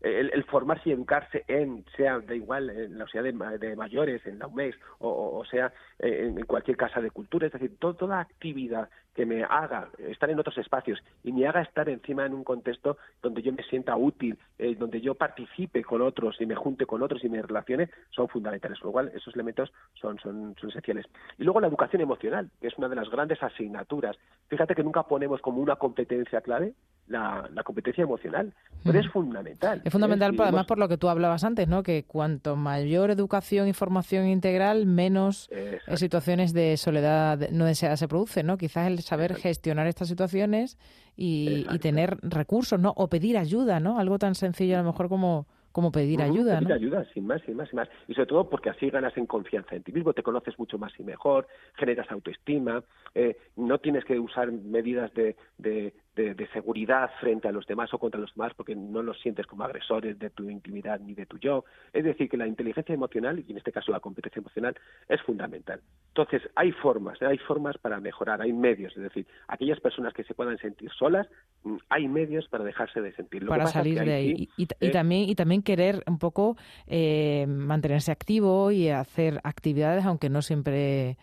el, formarse y educarse en, sea da igual, en la sociedad de, mayores, en la UMEX, o, sea, en, cualquier casa de cultura, es decir, toda actividad que me haga estar en otros espacios y me haga estar encima en un contexto donde yo me sienta útil, eh, donde yo participe con otros y me junte con otros y me relacione, son fundamentales. Con lo cual, esos elementos son, son, son esenciales. Y luego la educación emocional, que es una de las grandes asignaturas. Fíjate que nunca ponemos como una competencia clave la, competencia emocional, pero es fundamental. Es fundamental, además, por lo que tú hablabas antes, ¿no? Que cuanto mayor educación y formación integral, menos situaciones de soledad no deseada se producen, ¿no? Quizás el saber gestionar estas situaciones y, y, tener recursos, ¿no? O pedir ayuda, ¿no? Algo tan sencillo a lo mejor como como pedir ayuda. Pedir ayuda, sin más, sin más, sin más. Y sobre todo porque así ganas en confianza en ti mismo, te conoces mucho más y mejor, generas autoestima, eh, no tienes que usar medidas de, de, de, seguridad frente a los demás o contra los demás porque no los sientes como agresores de tu intimidad ni de tu yo. Es decir, que la inteligencia emocional, y en este caso la competencia emocional, es fundamental. Entonces, hay formas, hay formas para mejorar, hay medios. Es decir, aquellas personas que se puedan sentir solas, mm, hay medios para dejarse de sentir. para salir de ahí. y, también, y también querer un poco eh, mantenerse activo y hacer actividades, aunque no siempre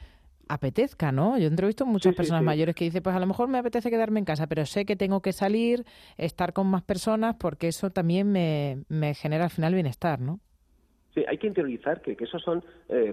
apetezca, ¿no? Yo he entrevisto muchas personas mayores que dicen, pues a lo mejor me apetece quedarme en casa, pero sé que tengo que salir, estar con más personas, porque eso también me, me genera al final bienestar, ¿no? Sí, hay que interiorizar que, que eso son eh,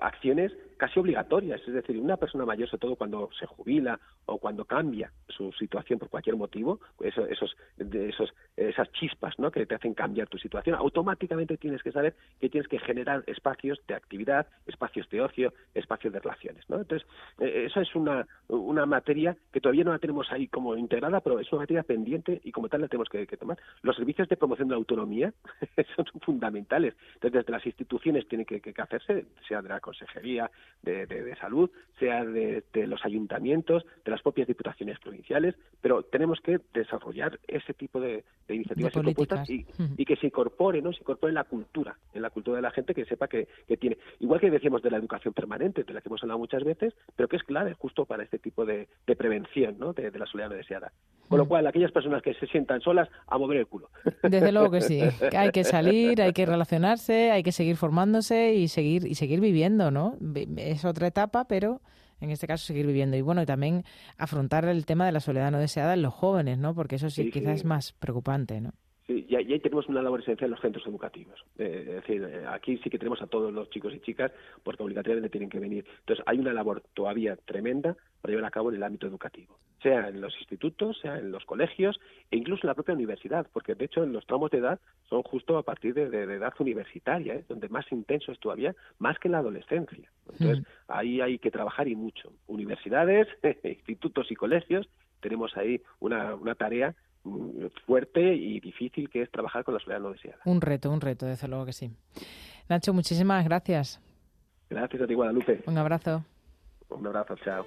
acciones casi obligatorias. Es decir, una persona mayor, sobre todo cuando se jubila o cuando cambia su situación por cualquier motivo, esos, esos, esas chispas ¿no? que te hacen cambiar tu situación, automáticamente tienes que saber que tienes que generar espacios de actividad, espacios de ocio, espacios de relaciones. ¿no? Entonces, eh, eso es una, una materia que todavía no la tenemos ahí como integrada, pero es una materia pendiente y como tal la tenemos que, tomar. Los servicios de promoción de la autonomía son fundamentales. Entonces, desde las instituciones tiene que, que hacerse, sea de la consejería, de, salud, sea de, los ayuntamientos, de las propias diputaciones provinciales, pero tenemos que desarrollar ese tipo de, iniciativas y propuestas y, que se incorpore, ¿no? Se incorpore en la cultura, en la cultura de la gente que sepa que, tiene. Igual que decíamos de la educación permanente, de la que hemos hablado muchas veces, pero que es clave justo para este tipo de, prevención, ¿no? De, la soledad no deseada. Con lo cual, aquellas personas que se sientan solas, a mover el culo. Desde luego que sí. Hay que salir, hay que relacionarse, hay que seguir formándose y seguir y seguir viviendo, ¿no? Es otra etapa, pero en este caso seguir viviendo. Y bueno, y también afrontar el tema de la soledad no deseada en los jóvenes, ¿no? Porque eso sí, quizás es más preocupante, ¿no? Sí, y ahí tenemos una labor esencial en los centros educativos. Eh, es decir, eh, aquí sí que tenemos a todos los chicos y chicas porque obligatoriamente tienen que venir. Entonces, hay una labor todavía tremenda para llevar a cabo en el ámbito educativo, sea en los institutos, sea en los colegios e incluso en la propia universidad, porque de hecho en los tramos de edad son justo a partir de, edad universitaria, ¿eh? donde más intenso es todavía, más que en la adolescencia. Entonces, ahí hay que trabajar y mucho. Universidades, institutos y colegios, tenemos ahí una, una tarea fuerte y difícil que es trabajar con la soledad no deseada. Un reto, un reto, desde luego que sí. Nacho, muchísimas gracias. Gracias a ti, Guadalupe. Un abrazo. Un abrazo, chao.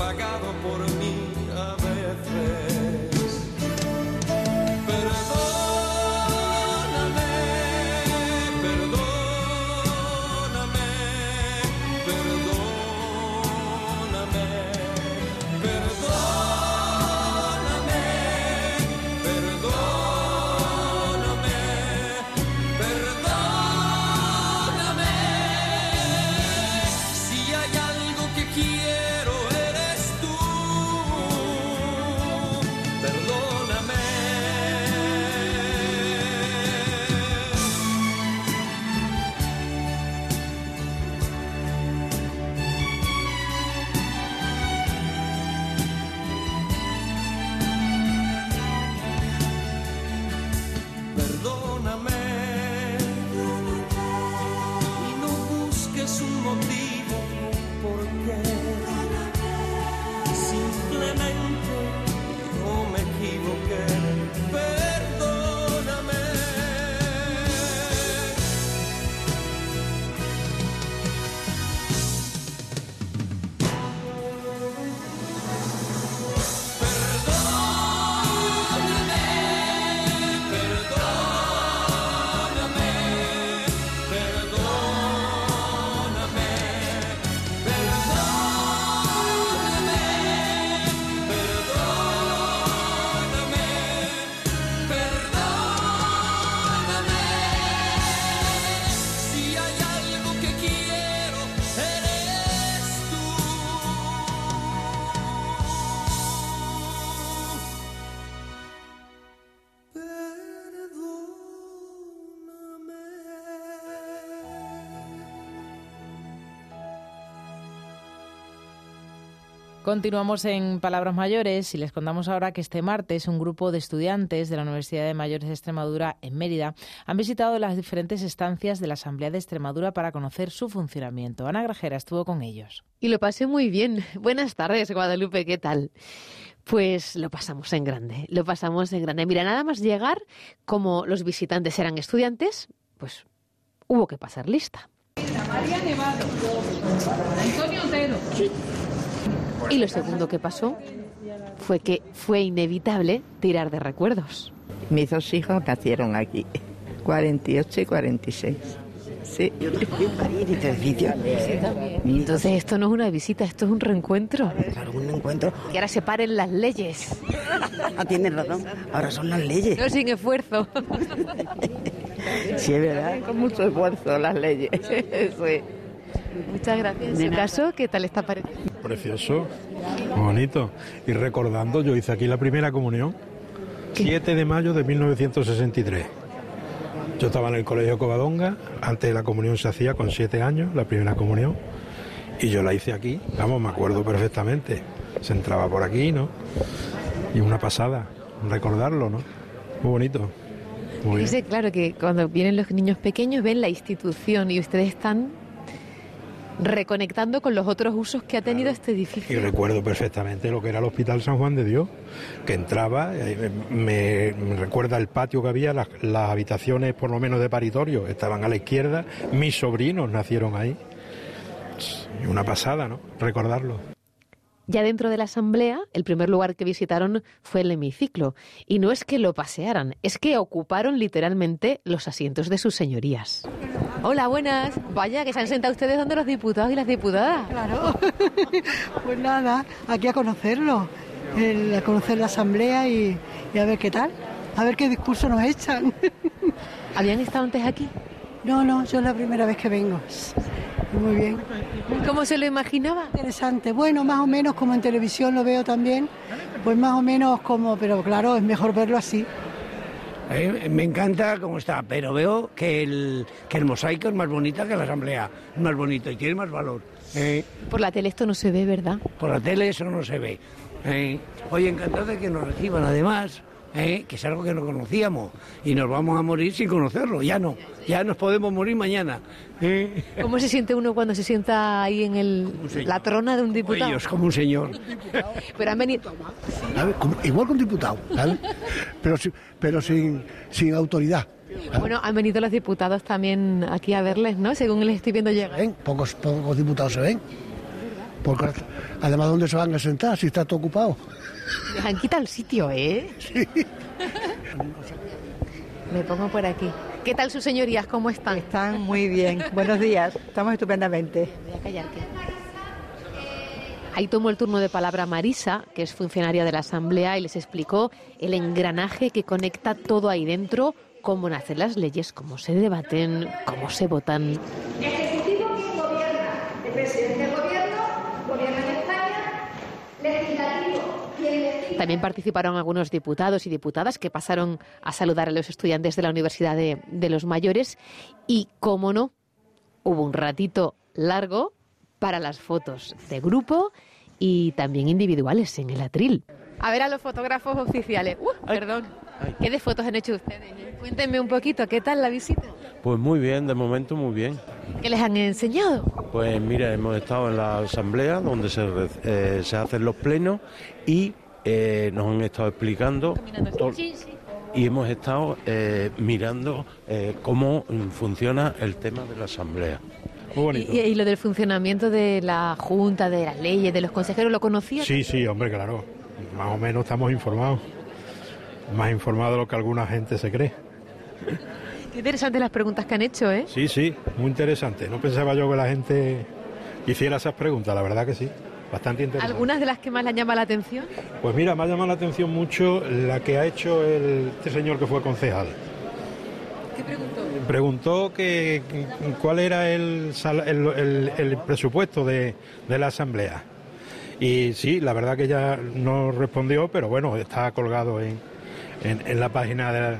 pagado por mí a veces. Continuamos en Palabras Mayores y les contamos ahora que este martes un grupo de estudiantes de la Universidad de Mayores de Extremadura en Mérida han visitado las diferentes estancias de la Asamblea de Extremadura para conocer su funcionamiento. Ana Grajera estuvo con ellos. Y lo pasé muy bien. Buenas tardes, Guadalupe, ¿qué tal? Pues lo pasamos en grande, lo pasamos en grande. Mira, nada más llegar, como los visitantes eran estudiantes, pues hubo que pasar lista. María Nevado, Antonio Otero. Y lo segundo que pasó fue que fue inevitable tirar de recuerdos. Mis dos hijos nacieron aquí, 48 y 46. Sí. Yo también parí en este edificio. Entonces esto no es una visita, esto es un reencuentro. Claro, un encuentro. Que ahora se paren las leyes. Ah, tienes razón. Ahora son las leyes. No sin esfuerzo. Sí, es verdad. Con mucho esfuerzo las leyes. Es. Muchas gracias. En su caso, ¿qué tal está pareciendo? Precioso, bonito. Y recordando, yo hice aquí la primera comunión, 7 de mayo de 1963. Yo estaba en el colegio Covadonga, antes la comunión se hacía con 7 años, la primera comunión, y yo la hice aquí, vamos, me acuerdo perfectamente. Se entraba por aquí, ¿no? Y una pasada, recordarlo, ¿no? Muy bonito. Muy. Dice, claro, que cuando vienen los niños pequeños ven la institución y ustedes están reconectando con los otros usos que ha tenido este Y edificio. recuerdo perfectamente lo que era el Hospital San Juan de Dios, que entraba, eh, me, me recuerda el patio que había, las, las habitaciones por lo menos de paritorio estaban a la izquierda, mis sobrinos nacieron ahí. Y una pasada, ¿no? Recordarlo. Ya dentro de la asamblea, el primer lugar que visitaron fue el hemiciclo. Y no es que lo pasearan, es que ocuparon literalmente los asientos de sus señorías. Hola, buenas. Vaya, que se han sentado ustedes donde los diputados y las diputadas. Claro. pues nada, aquí a conocerlo, el- a conocer la asamblea y, y a ver qué tal, a ver qué discurso nos echan. ¿Habían estado antes aquí? No, no, yo es la primera vez que vengo. Muy bien. ¿Cómo se lo imaginaba? Interesante. Bueno, más o menos como en televisión lo veo también, pues más o menos como, pero claro, es mejor verlo así. Eh, me encanta cómo está, pero veo que el, que el mosaico es más bonita que la asamblea, es más bonito y tiene más valor. Eh, Por la tele esto no se ve, ¿verdad? por la tele eso no se ve. Eh, oye, encantado de que nos reciban además, eh, que es algo que no conocíamos y nos vamos a morir sin conocerlo, ya no, ya nos podemos morir mañana. Eh, ¿Cómo se siente uno cuando se sienta ahí en el, la trona de un diputado? ellos como un señor. Pero han venido... Como- igual que un diputado, ¿sabes? pero, pero sin, sin autoridad. Bueno, han venido los diputados también aquí a verles, ¿no? Según les estoy viendo llegar. ven, pocos, pocos diputados se ven. Porque además, ¿dónde se van a sentar si está todo ocupado? Les han quitado el sitio, ¿eh? Sí. Me pongo por aquí. ¿Qué tal sus señorías? ¿Cómo están? Están muy bien. Buenos días. Estamos estupendamente. Voy a callarte. Ahí tomó el turno de palabra Marisa, que es funcionaria de la Asamblea, y les explicó el engranaje que conecta todo ahí dentro, cómo nacen las leyes, cómo se debaten, cómo se votan. Ejecutivo quien gobierna, el presidente del gobierno gobierna en España, legislativo quien legisla. También participaron algunos diputados y diputadas que pasaron a saludar a los estudiantes de la Universidad de, de los Mayores y, cómo no, hubo un ratito largo para las fotos de grupo y también individuales en el atril. A ver a los fotógrafos oficiales. Uh, perdón. ¿Qué de fotos han hecho ustedes? Cuéntenme un poquito, ¿qué tal la visita? Pues muy bien, de momento muy bien. ¿Qué les han enseñado? Pues mira, hemos estado en la asamblea donde se, eh, se hacen los plenos y eh, nos han estado explicando y hemos estado eh, mirando eh, cómo funciona el tema de la asamblea. Muy Y, y lo del funcionamiento de la Junta, de las leyes, de los consejeros, ¿lo conocía? Sí, sí, hombre, claro. Más o menos estamos informados. Más informados de lo que alguna gente se cree. Qué interesantes las preguntas que han hecho, ¿eh? Sí, sí, muy interesante. No pensaba yo que la gente hiciera esas preguntas, la verdad que sí. Bastante interesante. ¿Algunas de las que más le llama la atención? Pues mira, me ha llamado la atención mucho la que ha hecho el, este señor que fue concejal. ¿Qué preguntó? Preguntó que cuál era el, el, el- el presupuesto de, de la Asamblea. Y sí, la verdad que ya no respondió, pero bueno, está colgado en, en, en la página de la,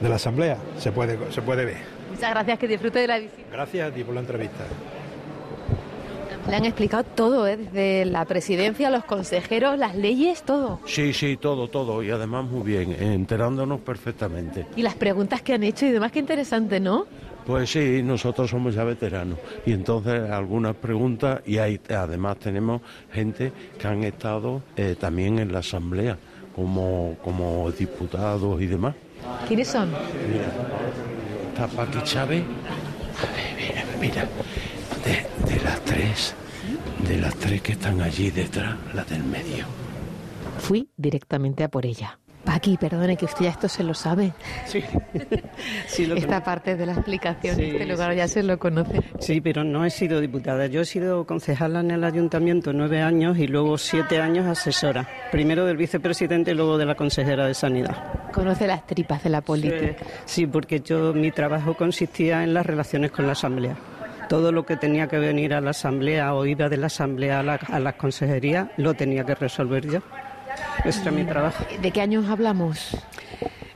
de la Asamblea. Se puede, se puede ver. Muchas gracias, que disfrute de la visita. Gracias a ti por la entrevista. Le han explicado todo, ¿eh? Desde la presidencia, los consejeros, las leyes, todo. Sí, sí, todo, todo y además muy bien, enterándonos perfectamente. Y las preguntas que han hecho y demás, qué interesante, ¿no? Pues sí, nosotros somos ya veteranos y entonces algunas preguntas y hay, además tenemos gente que han estado eh, también en la asamblea como, como diputados y demás. ¿Quiénes son? Mira, está Paqui Chávez. Mira, mira, de, de las tres, de las tres que están allí detrás, la del medio. Fui directamente a por ella. Paqui, perdone que usted ya esto se lo sabe. Sí, sí lo Esta parte de la explicación, Sí, este lugar sí, ya se lo conoce. Sí, pero no he sido diputada. Yo he sido concejala en el ayuntamiento nueve años y luego siete años asesora. Primero del vicepresidente y luego de la consejera de Sanidad. Conoce las tripas de la política. Sí, porque yo mi trabajo consistía en las relaciones con la asamblea. Todo lo que tenía que venir a la asamblea o iba de la asamblea a la, a las consejerías lo tenía que resolver yo. Ese era mi trabajo. ¿De qué años hablamos?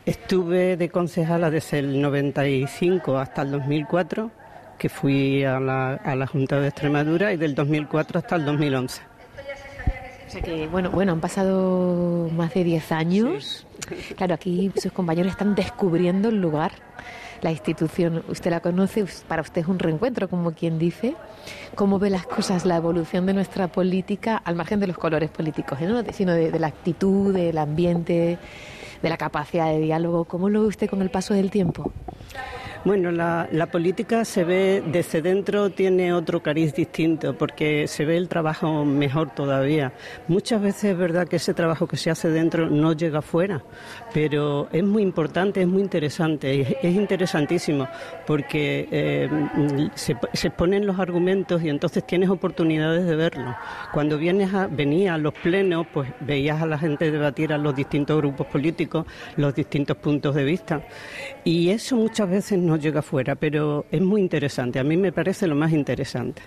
Estuve de concejala desde el 95 hasta el 2004, que fui a la, a la Junta de Extremadura, y del 2004 hasta el 2011. O sea que, bueno, bueno, han pasado más de 10 años. Claro, aquí sus compañeros están descubriendo el lugar, la institución. Usted la conoce, para usted es un reencuentro, como quien dice. ¿Cómo ve las cosas, la evolución de nuestra política, al margen de los colores políticos, ¿eh? ¿no? sino de, de la actitud, del ambiente, de la capacidad de diálogo? ¿Cómo lo ve usted con el paso del tiempo? Bueno, la, la política se ve desde dentro, tiene otro cariz distinto, porque se ve el trabajo mejor todavía. Muchas veces es verdad que ese trabajo que se hace dentro no llega afuera, pero es muy importante, es muy interesante, es, es interesantísimo, porque eh, se, se ponen los argumentos y entonces tienes oportunidades de verlo. Cuando vienes a, venía a los plenos, pues veías a la gente debatir a los distintos grupos políticos, los distintos puntos de vista, y eso muchas veces no llega afuera, pero es muy interesante, a mí me parece lo más interesante.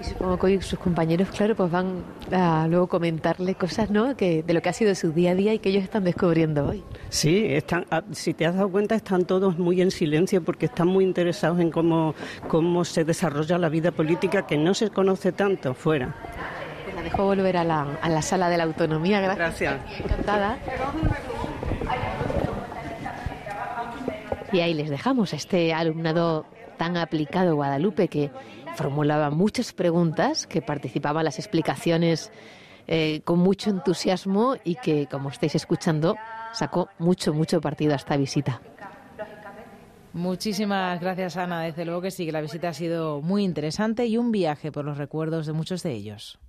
Y supongo que hoy sus compañeros, claro, pues van a luego comentarle cosas, ¿no? Que, de lo que ha sido su día a día y que ellos están descubriendo hoy. Sí, están, ah, si te has dado cuenta, están todos muy en silencio porque están muy interesados en cómo, cómo se desarrolla la vida política que no se conoce tanto fuera. Pues la dejo volver a la, a la sala de la autonomía. Gracias. Gracias. Encantada. Y ahí les dejamos a este alumnado tan aplicado Guadalupe que formulaba muchas preguntas, que participaba en las explicaciones eh, con mucho entusiasmo y que, como estáis escuchando, sacó mucho, mucho partido a esta visita. Muchísimas gracias, Ana. Desde luego que sí, que la visita ha sido muy interesante y un viaje por los recuerdos de muchos de ellos.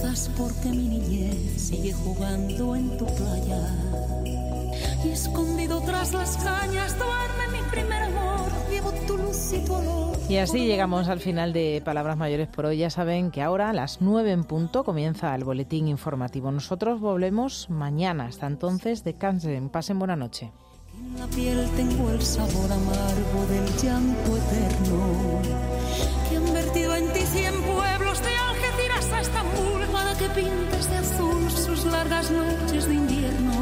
Quizás porque mi niñez sigue jugando en tu playa y escondido tras las cañas duerme mi primer amor. Llevo tu luz y tu olor. Y así llegamos al final de Palabras Mayores por hoy. Ya saben que ahora a las 9 en punto comienza el boletín informativo. Nosotros volvemos mañana. Hasta entonces, descansen. Pasen buena noche. En la piel tengo el sabor amargo del llanto eterno que han vertido en ti cien que pintes de azul sus largas noches de invierno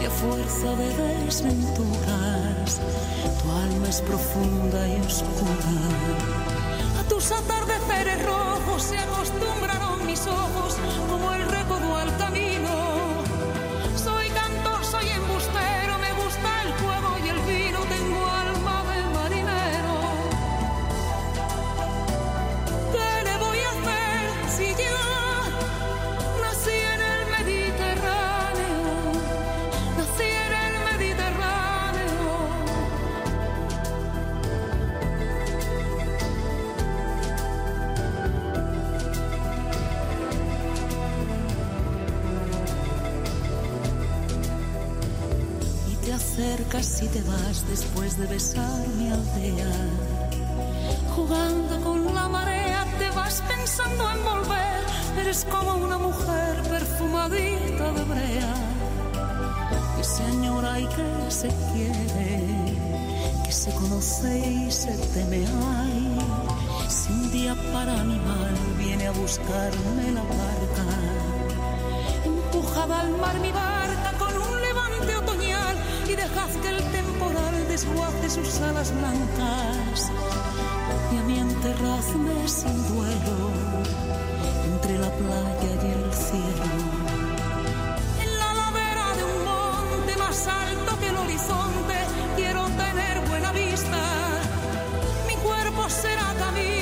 y a fuerza de desventuras tu alma es profunda y oscura. A tus atardeceres rojos se acostumbraron mis ojos como vas después de besar mi aldea. Jugando con la marea te vas pensando en volver. Eres como una mujer perfumadita de brea que se añora y que se quiere, que se conoce y se teme. Ay, si un día para mi mal viene a buscarme la barca empujada al mar mi barca con un levante otoñal y dejad que el temporal desguace sus alas blancas y a mí enterradme sin duelo entre la playa y el cielo. En la ladera de un monte más alto que el horizonte quiero tener buena vista. Mi cuerpo será camino